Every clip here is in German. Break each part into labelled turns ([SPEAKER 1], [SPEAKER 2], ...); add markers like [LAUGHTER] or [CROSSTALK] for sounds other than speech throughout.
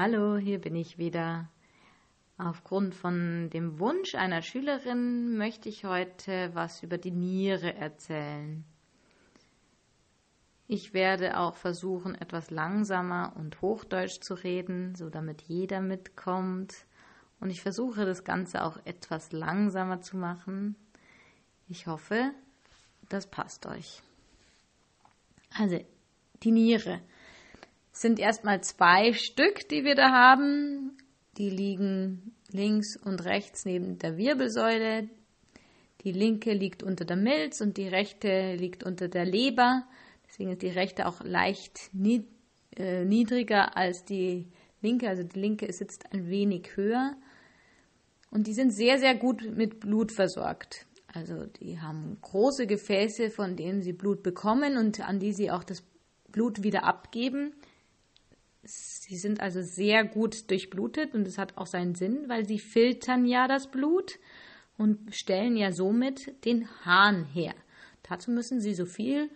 [SPEAKER 1] Hallo, hier bin ich wieder. Aufgrund von dem Wunsch einer Schülerin möchte ich heute was über die Niere erzählen. Ich werde auch versuchen, etwas langsamer und hochdeutsch zu reden, so damit jeder mitkommt. Und ich versuche das Ganze auch etwas langsamer zu machen. Ich hoffe, das passt euch. Also, die Niere sind erstmal zwei Stück, die wir da haben. Die liegen links und rechts neben der Wirbelsäule. Die linke liegt unter der Milz und die rechte liegt unter der Leber. Deswegen ist die rechte auch leicht äh, niedriger als die linke. Also die linke sitzt ein wenig höher. Und die sind sehr, sehr gut mit Blut versorgt. Also die haben große Gefäße, von denen sie Blut bekommen und an die sie auch das Blut wieder abgeben. Sie sind also sehr gut durchblutet und es hat auch seinen Sinn, weil sie filtern ja das Blut und stellen ja somit den Hahn her. Dazu müssen sie so viel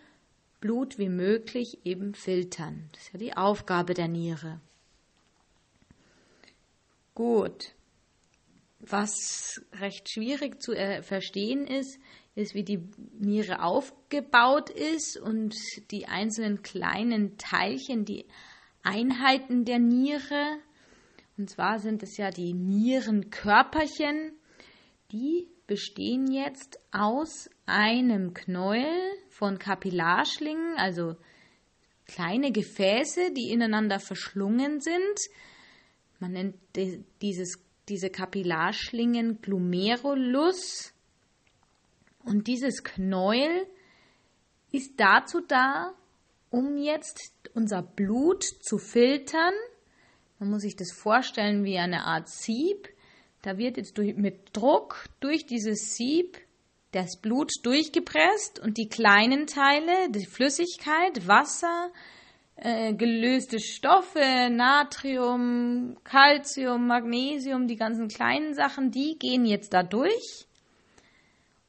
[SPEAKER 1] Blut wie möglich eben filtern. Das ist ja die Aufgabe der Niere. Gut. Was recht schwierig zu äh, verstehen ist, ist, wie die Niere aufgebaut ist und die einzelnen kleinen Teilchen, die Einheiten der Niere. Und zwar sind es ja die Nierenkörperchen. Die bestehen jetzt aus einem Knäuel von Kapillarschlingen, also kleine Gefäße, die ineinander verschlungen sind. Man nennt dieses, diese Kapillarschlingen Glomerulus. Und dieses Knäuel ist dazu da, um jetzt unser Blut zu filtern. Man muss sich das vorstellen wie eine Art Sieb. Da wird jetzt durch, mit Druck durch dieses Sieb das Blut durchgepresst und die kleinen Teile, die Flüssigkeit, Wasser, äh, gelöste Stoffe, Natrium, Calcium, Magnesium, die ganzen kleinen Sachen, die gehen jetzt da durch.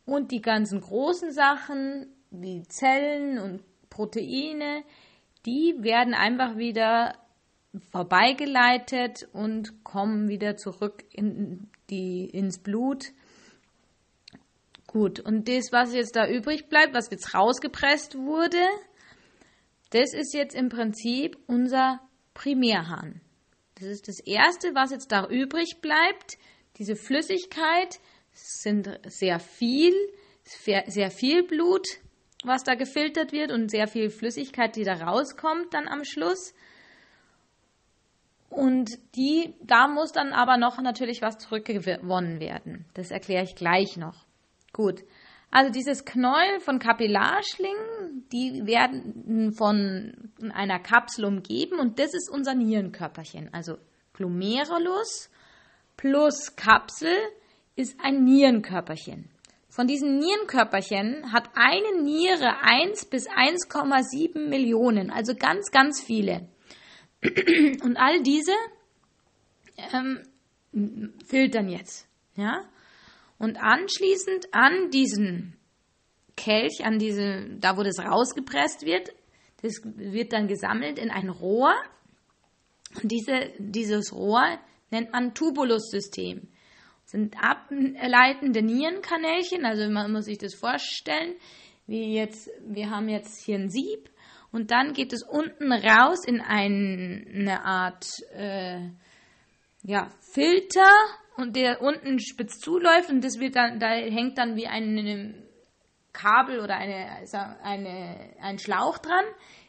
[SPEAKER 1] Und die ganzen großen Sachen, wie Zellen und Proteine, die werden einfach wieder vorbeigeleitet und kommen wieder zurück in die, ins Blut. Gut, und das, was jetzt da übrig bleibt, was jetzt rausgepresst wurde, das ist jetzt im Prinzip unser Primärhahn. Das ist das Erste, was jetzt da übrig bleibt. Diese Flüssigkeit sind sehr viel, sehr viel Blut, was da gefiltert wird und sehr viel Flüssigkeit, die da rauskommt dann am Schluss. Und die, da muss dann aber noch natürlich was zurückgewonnen werden. Das erkläre ich gleich noch. Gut. Also dieses Knäuel von Kapillarschlingen, die werden von einer Kapsel umgeben und das ist unser Nierenkörperchen. Also Glomerulus plus Kapsel ist ein Nierenkörperchen. Von diesen Nierenkörperchen hat eine Niere 1 bis 1,7 Millionen, also ganz, ganz viele. [CLEARS THROAT] Und all diese ähm, filtern jetzt. Ja? Und anschließend an diesen Kelch, an diese, da wo das rausgepresst wird, das wird dann gesammelt in ein Rohr. Und diese, dieses Rohr nennt man Tubulussystem sind ableitende Nierenkanälchen, also man muss sich das vorstellen, wie jetzt, wir haben jetzt hier ein Sieb und dann geht es unten raus in ein, eine Art äh, ja, Filter und der unten spitz zuläuft und das wird dann, da hängt dann wie ein Kabel oder eine, eine, ein Schlauch dran.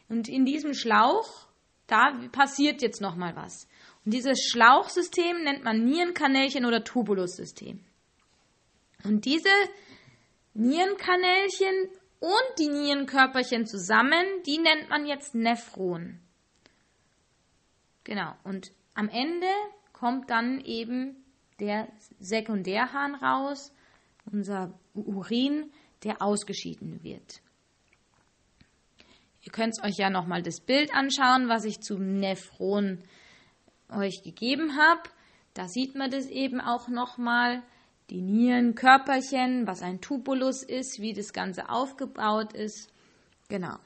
[SPEAKER 1] Und in diesem Schlauch, da passiert jetzt nochmal was. Und dieses Schlauchsystem nennt man Nierenkanälchen oder Tubulussystem. Und diese Nierenkanälchen und die Nierenkörperchen zusammen, die nennt man jetzt Nephron. Genau. Und am Ende kommt dann eben der Sekundärhahn raus, unser Urin, der ausgeschieden wird. Ihr könnt euch ja nochmal das Bild anschauen, was ich zum Nephron euch gegeben habe. Da sieht man das eben auch nochmal. Die Nierenkörperchen, was ein Tubulus ist, wie das Ganze aufgebaut ist. Genau.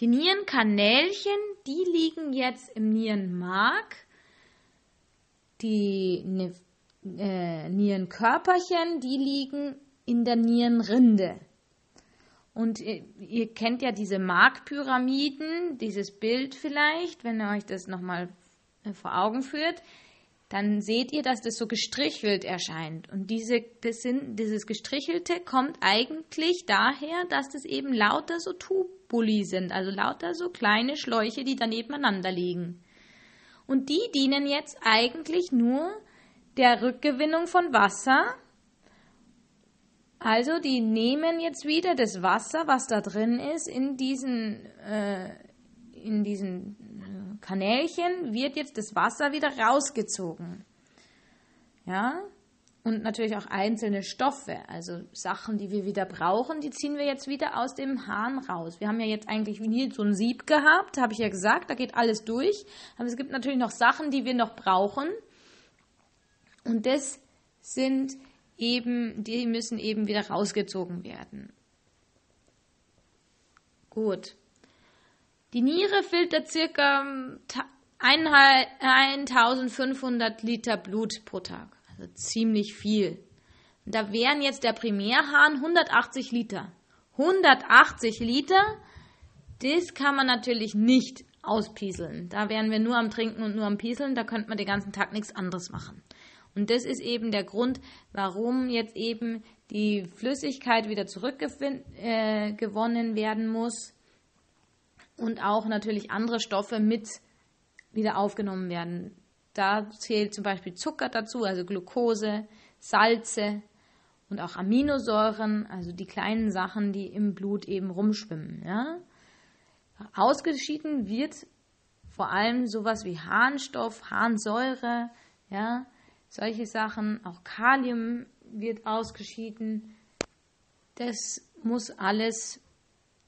[SPEAKER 1] Die Nierenkanälchen, die liegen jetzt im Nierenmark. Die äh, Nierenkörperchen, die liegen in der Nierenrinde. Und ihr, ihr kennt ja diese Markpyramiden, dieses Bild vielleicht, wenn ihr euch das nochmal äh, vor Augen führt, dann seht ihr, dass das so gestrichelt erscheint. Und diese, das sind, dieses Gestrichelte kommt eigentlich daher, dass das eben lauter so Tubuli sind, also lauter so kleine Schläuche, die dann nebeneinander liegen. Und die dienen jetzt eigentlich nur der Rückgewinnung von Wasser. Also die nehmen jetzt wieder das Wasser, was da drin ist, in diesen, äh, in diesen äh, Kanälchen, wird jetzt das Wasser wieder rausgezogen. Ja, und natürlich auch einzelne Stoffe, also Sachen, die wir wieder brauchen, die ziehen wir jetzt wieder aus dem Hahn raus. Wir haben ja jetzt eigentlich nie so ein Sieb gehabt, habe ich ja gesagt, da geht alles durch. Aber es gibt natürlich noch Sachen, die wir noch brauchen. Und das sind eben, die müssen eben wieder rausgezogen werden. Gut. Die Niere filtert circa 1500 Liter Blut pro Tag. Also ziemlich viel. Da wären jetzt der Primärhahn 180 Liter. 180 Liter, das kann man natürlich nicht auspieseln. Da wären wir nur am Trinken und nur am Pieseln, da könnte man den ganzen Tag nichts anderes machen. Und das ist eben der Grund, warum jetzt eben die Flüssigkeit wieder zurückgewonnen äh, werden muss und auch natürlich andere Stoffe mit wieder aufgenommen werden. Da zählt zum Beispiel Zucker dazu, also Glucose, Salze und auch Aminosäuren, also die kleinen Sachen, die im Blut eben rumschwimmen. Ja? Ausgeschieden wird vor allem sowas wie Harnstoff, Harnsäure, ja, solche Sachen, auch Kalium wird ausgeschieden. Das muss alles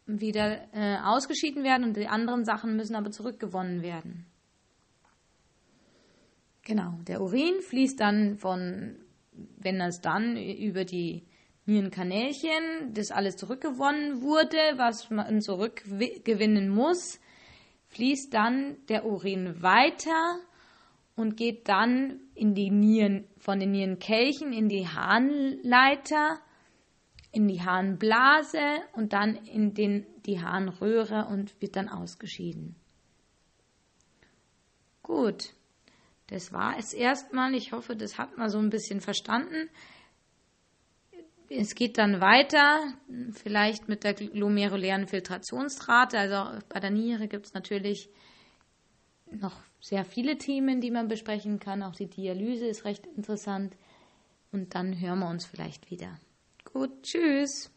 [SPEAKER 1] wieder äh, ausgeschieden werden und die anderen Sachen müssen aber zurückgewonnen werden. Genau, der Urin fließt dann von, wenn es dann über die Nierenkanälchen, das alles zurückgewonnen wurde, was man zurückgewinnen muss, fließt dann der Urin weiter und geht dann in die Nieren, von den Nierenkelchen in die Harnleiter, in die Harnblase und dann in den, die Harnröhre und wird dann ausgeschieden. Gut, das war es erstmal. Ich hoffe, das hat man so ein bisschen verstanden. Es geht dann weiter, vielleicht mit der glomerulären Filtrationsrate. Also bei der Niere gibt es natürlich noch sehr viele Themen, die man besprechen kann. Auch die Dialyse ist recht interessant. Und dann hören wir uns vielleicht wieder. Gut, tschüss.